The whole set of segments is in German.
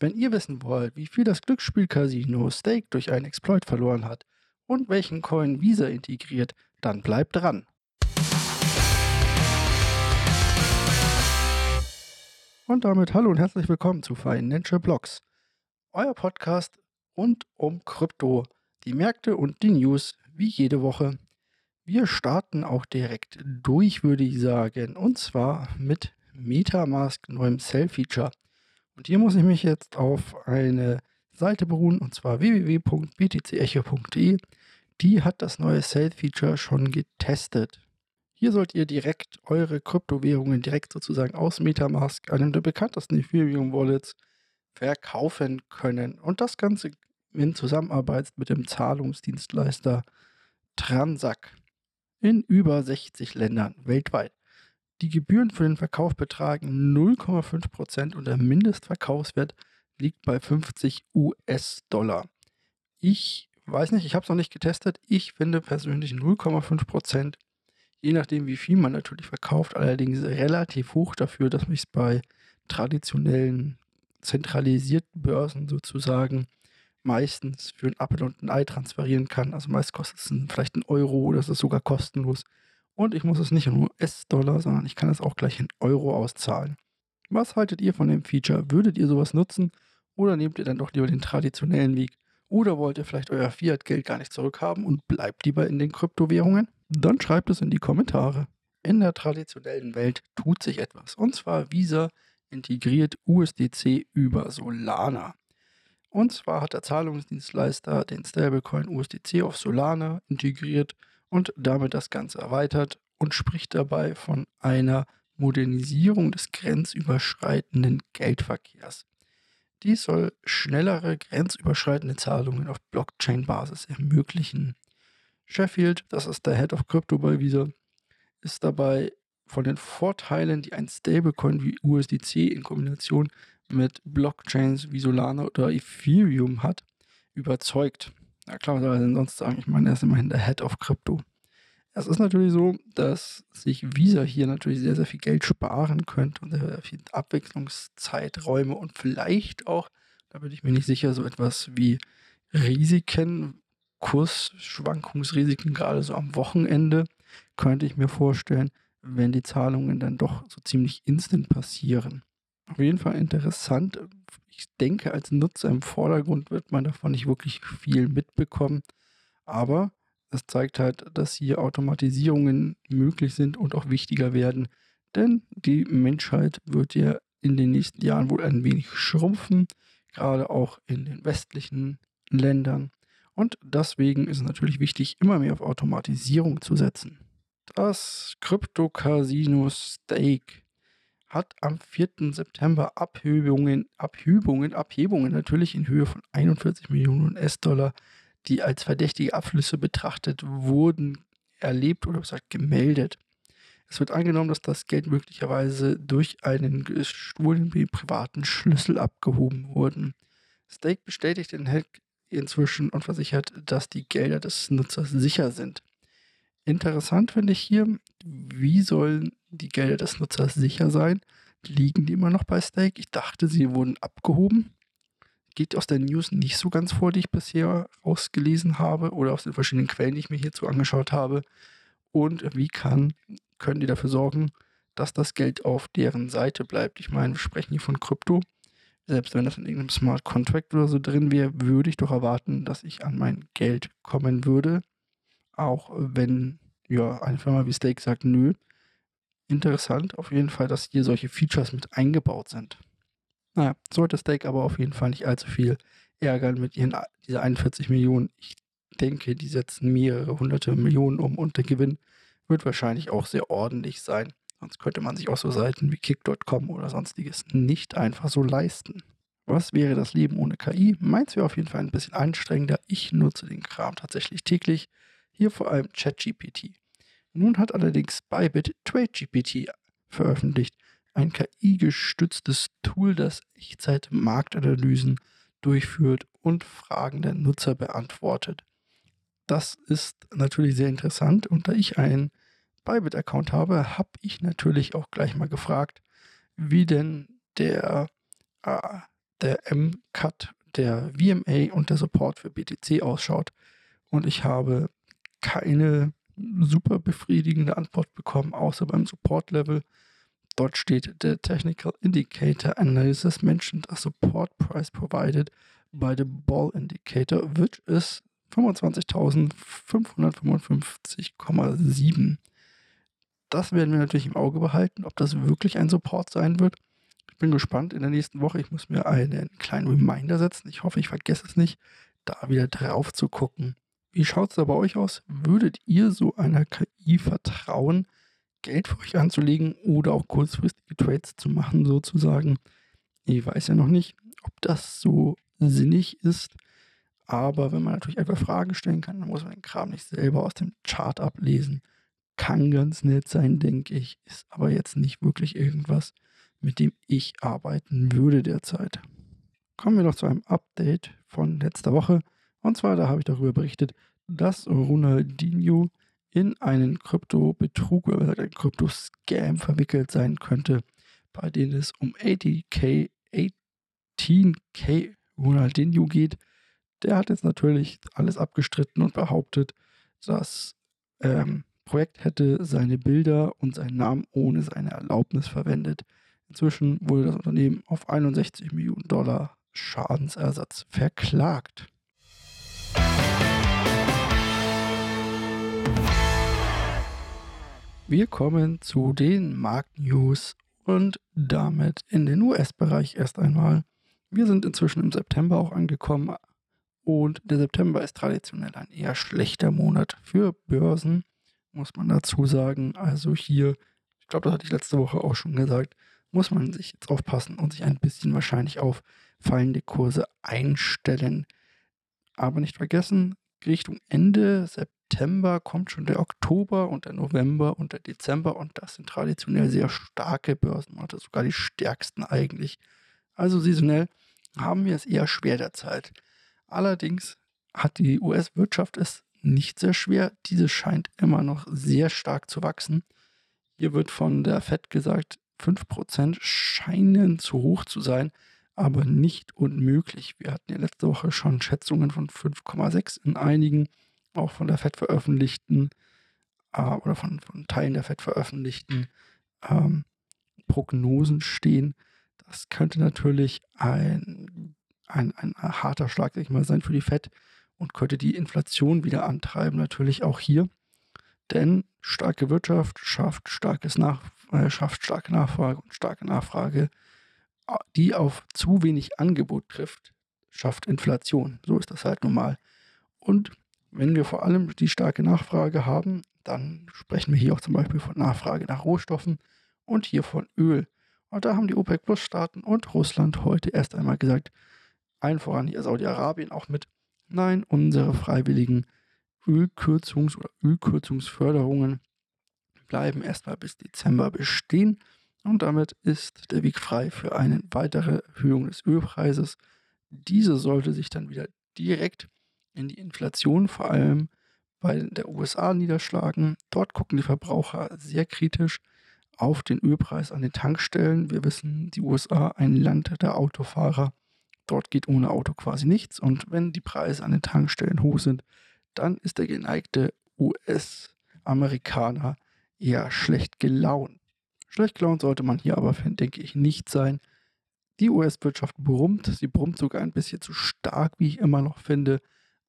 Wenn ihr wissen wollt, wie viel das Glücksspiel-Casino Stake durch einen Exploit verloren hat und welchen Coin Visa integriert, dann bleibt dran. Und damit hallo und herzlich willkommen zu Financial Blocks, euer Podcast rund um Krypto, die Märkte und die News wie jede Woche. Wir starten auch direkt durch, würde ich sagen, und zwar mit Metamask neuem Cell-Feature. Und hier muss ich mich jetzt auf eine Seite beruhen, und zwar www.btcecho.de. Die hat das neue Sale-Feature schon getestet. Hier sollt ihr direkt eure Kryptowährungen direkt sozusagen aus Metamask, einem der bekanntesten Ethereum-Wallets, verkaufen können. Und das Ganze in Zusammenarbeit mit dem Zahlungsdienstleister Transac in über 60 Ländern weltweit. Die Gebühren für den Verkauf betragen 0,5% und der Mindestverkaufswert liegt bei 50 US-Dollar. Ich weiß nicht, ich habe es noch nicht getestet. Ich finde persönlich 0,5%, je nachdem wie viel man natürlich verkauft, allerdings relativ hoch dafür, dass mich es bei traditionellen zentralisierten Börsen sozusagen meistens für ein Apple und ein Ei transferieren kann. Also meist kostet es vielleicht einen Euro oder es ist sogar kostenlos. Und ich muss es nicht in US-Dollar, sondern ich kann es auch gleich in Euro auszahlen. Was haltet ihr von dem Feature? Würdet ihr sowas nutzen oder nehmt ihr dann doch lieber den traditionellen Weg? Oder wollt ihr vielleicht euer Fiat-Geld gar nicht zurückhaben und bleibt lieber in den Kryptowährungen? Dann schreibt es in die Kommentare. In der traditionellen Welt tut sich etwas. Und zwar Visa integriert USDC über Solana. Und zwar hat der Zahlungsdienstleister den Stablecoin USDC auf Solana integriert und damit das Ganze erweitert und spricht dabei von einer Modernisierung des grenzüberschreitenden Geldverkehrs. Dies soll schnellere grenzüberschreitende Zahlungen auf Blockchain-Basis ermöglichen. Sheffield, das ist der Head of Crypto bei Visa, ist dabei von den Vorteilen, die ein Stablecoin wie USDC in Kombination mit Blockchains wie Solana oder Ethereum hat, überzeugt. Na klar, was soll er denn sonst sagen? Ich meine, er ist immerhin der Head of Crypto. Es ist natürlich so, dass sich Visa hier natürlich sehr, sehr viel Geld sparen könnte und sehr, viel Abwechslungszeiträume und vielleicht auch, da bin ich mir nicht sicher, so etwas wie Risiken, Kursschwankungsrisiken, gerade so am Wochenende, könnte ich mir vorstellen, wenn die Zahlungen dann doch so ziemlich instant passieren. Auf jeden Fall interessant. Ich denke, als Nutzer im Vordergrund wird man davon nicht wirklich viel mitbekommen. Aber es zeigt halt, dass hier Automatisierungen möglich sind und auch wichtiger werden. Denn die Menschheit wird ja in den nächsten Jahren wohl ein wenig schrumpfen, gerade auch in den westlichen Ländern. Und deswegen ist es natürlich wichtig, immer mehr auf Automatisierung zu setzen. Das Krypto-Casino Stake hat am 4. September Abhebungen, Abhebungen, Abhebungen natürlich in Höhe von 41 Millionen US-Dollar, die als verdächtige Abflüsse betrachtet wurden, erlebt oder gesagt gemeldet. Es wird angenommen, dass das Geld möglicherweise durch einen gestohlenen privaten Schlüssel abgehoben wurde. Stake bestätigt den Hack inzwischen und versichert, dass die Gelder des Nutzers sicher sind. Interessant finde ich hier, wie sollen die Gelder des Nutzers sicher sein? Liegen die immer noch bei Stake? Ich dachte, sie wurden abgehoben. Geht aus der News nicht so ganz vor, die ich bisher ausgelesen habe oder aus den verschiedenen Quellen, die ich mir hierzu angeschaut habe. Und wie kann, können die dafür sorgen, dass das Geld auf deren Seite bleibt? Ich meine, wir sprechen hier von Krypto. Selbst wenn das in irgendeinem Smart Contract oder so drin wäre, würde ich doch erwarten, dass ich an mein Geld kommen würde. Auch wenn ja, eine Firma wie Stake sagt, nö. Interessant auf jeden Fall, dass hier solche Features mit eingebaut sind. Naja, sollte Stake aber auf jeden Fall nicht allzu viel ärgern mit ihren dieser 41 Millionen. Ich denke, die setzen mehrere hunderte Millionen um und der Gewinn wird wahrscheinlich auch sehr ordentlich sein. Sonst könnte man sich auch so Seiten wie Kick.com oder sonstiges nicht einfach so leisten. Was wäre das Leben ohne KI? Meins wäre auf jeden Fall ein bisschen anstrengender. Ich nutze den Kram tatsächlich täglich. Hier vor allem ChatGPT. Nun hat allerdings Bybit TradeGPT veröffentlicht, ein KI-gestütztes Tool, das Echtzeit-Marktanalysen durchführt und Fragen der Nutzer beantwortet. Das ist natürlich sehr interessant und da ich einen Bybit-Account habe, habe ich natürlich auch gleich mal gefragt, wie denn der, äh, der M-Cut, der VMA und der Support für BTC ausschaut. Und ich habe keine super befriedigende Antwort bekommen, außer beim Support-Level. Dort steht, der Technical Indicator Analysis mentioned a support price provided by the Ball Indicator, which is 25.555,7. Das werden wir natürlich im Auge behalten, ob das wirklich ein Support sein wird. Ich bin gespannt in der nächsten Woche. Ich muss mir einen kleinen Reminder setzen. Ich hoffe, ich vergesse es nicht, da wieder drauf zu gucken. Wie schaut es da bei euch aus? Würdet ihr so einer KI vertrauen, Geld für euch anzulegen oder auch kurzfristige Trades zu machen, sozusagen? Ich weiß ja noch nicht, ob das so sinnig ist. Aber wenn man natürlich einfach Fragen stellen kann, dann muss man den Kram nicht selber aus dem Chart ablesen. Kann ganz nett sein, denke ich. Ist aber jetzt nicht wirklich irgendwas, mit dem ich arbeiten würde derzeit. Kommen wir noch zu einem Update von letzter Woche. Und zwar, da habe ich darüber berichtet, dass Ronaldinho in einen Krypto-Betrug oder einen Krypto-Scam verwickelt sein könnte, bei dem es um 80k, 18k Ronaldinho geht. Der hat jetzt natürlich alles abgestritten und behauptet, das ähm, Projekt hätte seine Bilder und seinen Namen ohne seine Erlaubnis verwendet. Inzwischen wurde das Unternehmen auf 61 Millionen Dollar Schadensersatz verklagt. Wir kommen zu den Marktnews und damit in den US-Bereich erst einmal. Wir sind inzwischen im September auch angekommen und der September ist traditionell ein eher schlechter Monat für Börsen, muss man dazu sagen. Also hier, ich glaube, das hatte ich letzte Woche auch schon gesagt, muss man sich jetzt aufpassen und sich ein bisschen wahrscheinlich auf fallende Kurse einstellen. Aber nicht vergessen, Richtung Ende September kommt schon der Oktober und der November und der Dezember und das sind traditionell sehr starke Börsenmonate, sogar die stärksten eigentlich. Also saisonell haben wir es eher schwer derzeit. Allerdings hat die US-Wirtschaft es nicht sehr schwer. Diese scheint immer noch sehr stark zu wachsen. Hier wird von der Fed gesagt, 5% scheinen zu hoch zu sein aber nicht unmöglich. Wir hatten ja letzte Woche schon Schätzungen von 5,6 in einigen, auch von der FED veröffentlichten äh, oder von, von, Teilen der FED veröffentlichten ähm, Prognosen stehen. Das könnte natürlich ein, ein, ein harter Schlag, sag ich mal, sein für die FED und könnte die Inflation wieder antreiben, natürlich auch hier. Denn starke Wirtschaft schafft, starkes Nach äh, schafft starke Nachfrage und starke Nachfrage die auf zu wenig Angebot trifft, schafft Inflation. So ist das halt normal. Und wenn wir vor allem die starke Nachfrage haben, dann sprechen wir hier auch zum Beispiel von Nachfrage nach Rohstoffen und hier von Öl. Und da haben die OPEC-Plus-Staaten und Russland heute erst einmal gesagt, allen voran hier Saudi-Arabien auch mit, nein, unsere freiwilligen Ölkürzungs- oder Ölkürzungsförderungen bleiben erstmal bis Dezember bestehen. Und damit ist der Weg frei für eine weitere Erhöhung des Ölpreises. Diese sollte sich dann wieder direkt in die Inflation, vor allem bei der USA, niederschlagen. Dort gucken die Verbraucher sehr kritisch auf den Ölpreis an den Tankstellen. Wir wissen, die USA ein Land der Autofahrer. Dort geht ohne Auto quasi nichts. Und wenn die Preise an den Tankstellen hoch sind, dann ist der geneigte US-Amerikaner eher schlecht gelaunt. Schlecht gelaunt sollte man hier aber, denke ich, nicht sein. Die US-Wirtschaft brummt, sie brummt sogar ein bisschen zu stark, wie ich immer noch finde,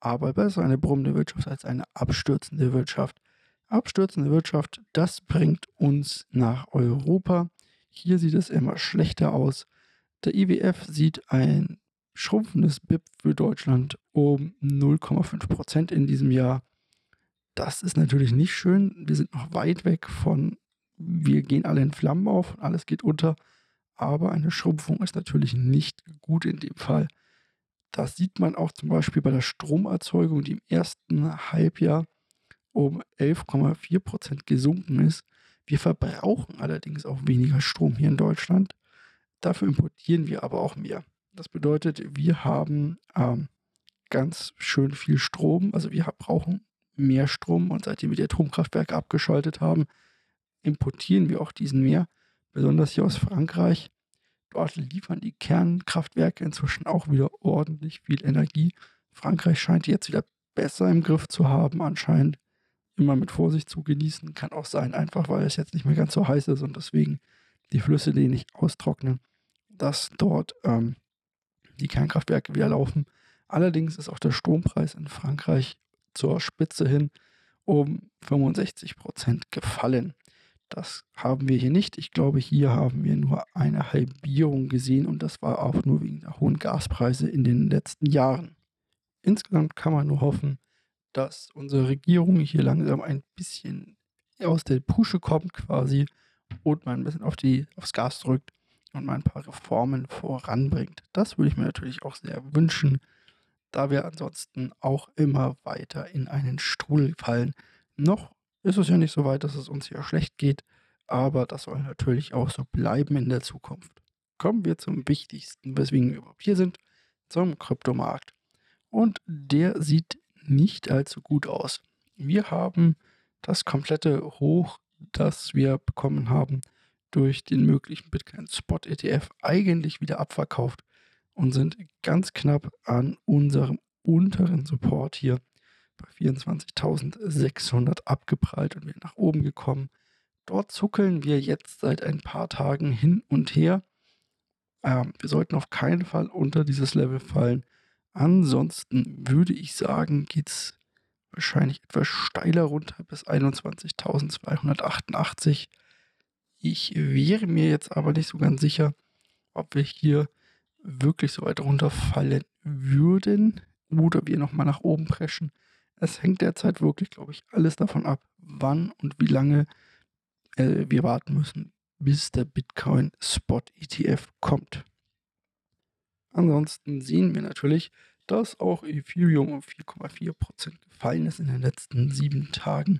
aber besser eine brummende Wirtschaft als eine abstürzende Wirtschaft. Abstürzende Wirtschaft, das bringt uns nach Europa. Hier sieht es immer schlechter aus. Der IWF sieht ein schrumpfendes BIP für Deutschland um 0,5% in diesem Jahr. Das ist natürlich nicht schön. Wir sind noch weit weg von wir gehen alle in Flammen auf alles geht unter. Aber eine Schrumpfung ist natürlich nicht gut in dem Fall. Das sieht man auch zum Beispiel bei der Stromerzeugung, die im ersten Halbjahr um 11,4 Prozent gesunken ist. Wir verbrauchen allerdings auch weniger Strom hier in Deutschland. Dafür importieren wir aber auch mehr. Das bedeutet, wir haben ähm, ganz schön viel Strom. Also wir brauchen mehr Strom und seitdem wir die Atomkraftwerke abgeschaltet haben, importieren wir auch diesen mehr, besonders hier aus Frankreich. Dort liefern die Kernkraftwerke inzwischen auch wieder ordentlich viel Energie. Frankreich scheint jetzt wieder besser im Griff zu haben, anscheinend. Immer mit Vorsicht zu genießen. Kann auch sein, einfach weil es jetzt nicht mehr ganz so heiß ist und deswegen die Flüsse die nicht austrocknen, dass dort ähm, die Kernkraftwerke wieder laufen. Allerdings ist auch der Strompreis in Frankreich zur Spitze hin um 65 Prozent gefallen. Das haben wir hier nicht. Ich glaube, hier haben wir nur eine Halbierung gesehen und das war auch nur wegen der hohen Gaspreise in den letzten Jahren. Insgesamt kann man nur hoffen, dass unsere Regierung hier langsam ein bisschen aus der Pusche kommt quasi und mal ein bisschen auf die, aufs Gas drückt und mal ein paar Reformen voranbringt. Das würde ich mir natürlich auch sehr wünschen, da wir ansonsten auch immer weiter in einen Strudel fallen. Noch ist es ja nicht so weit, dass es uns hier schlecht geht, aber das soll natürlich auch so bleiben in der Zukunft. Kommen wir zum Wichtigsten, weswegen wir überhaupt hier sind, zum Kryptomarkt. Und der sieht nicht allzu gut aus. Wir haben das komplette Hoch, das wir bekommen haben, durch den möglichen Bitcoin Spot ETF eigentlich wieder abverkauft und sind ganz knapp an unserem unteren Support hier bei 24.600 abgeprallt und wir nach oben gekommen. Dort zuckeln wir jetzt seit ein paar Tagen hin und her. Ähm, wir sollten auf keinen Fall unter dieses Level fallen. Ansonsten würde ich sagen, geht es wahrscheinlich etwas steiler runter bis 21.288. Ich wäre mir jetzt aber nicht so ganz sicher, ob wir hier wirklich so weit runterfallen würden oder wir nochmal nach oben preschen. Es hängt derzeit wirklich, glaube ich, alles davon ab, wann und wie lange äh, wir warten müssen, bis der Bitcoin Spot ETF kommt. Ansonsten sehen wir natürlich, dass auch Ethereum um 4,4% gefallen ist in den letzten sieben Tagen,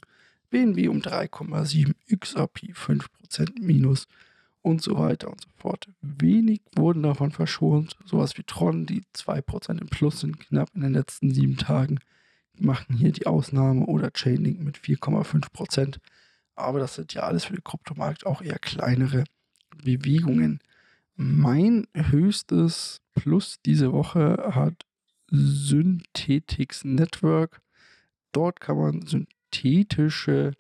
BNB um 3,7, XRP 5% minus und so weiter und so fort. Wenig wurden davon verschont, sowas wie Tron, die 2% im Plus sind, knapp in den letzten sieben Tagen machen hier die Ausnahme oder Chainlink mit 4,5%. Aber das sind ja alles für den Kryptomarkt auch eher kleinere Bewegungen. Mein höchstes Plus diese Woche hat Synthetics Network. Dort kann man synthetische,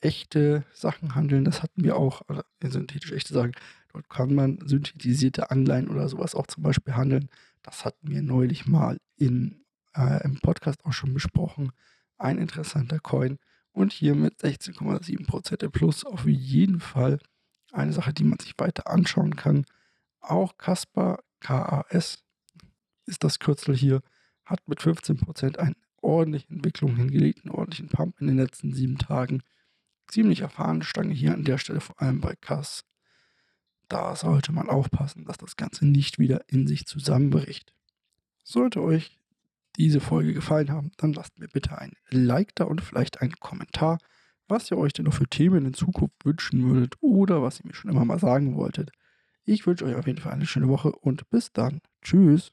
echte Sachen handeln. Das hatten wir auch, also synthetisch echte Sachen. Dort kann man synthetisierte Anleihen oder sowas auch zum Beispiel handeln. Das hatten wir neulich mal in äh, im Podcast auch schon besprochen. Ein interessanter Coin. Und hier mit 16,7% im Plus auf jeden Fall eine Sache, die man sich weiter anschauen kann. Auch Kasper, KAS ist das Kürzel hier, hat mit 15% eine ordentliche Entwicklung hingelegt, einen ordentlichen Pump in den letzten sieben Tagen. Ziemlich erfahrene Stange hier an der Stelle, vor allem bei Kass. Da sollte man aufpassen, dass das Ganze nicht wieder in sich zusammenbricht. Sollte euch diese Folge gefallen haben, dann lasst mir bitte ein Like da und vielleicht einen Kommentar, was ihr euch denn noch für Themen in Zukunft wünschen würdet oder was ihr mir schon immer mal sagen wolltet. Ich wünsche euch auf jeden Fall eine schöne Woche und bis dann. Tschüss.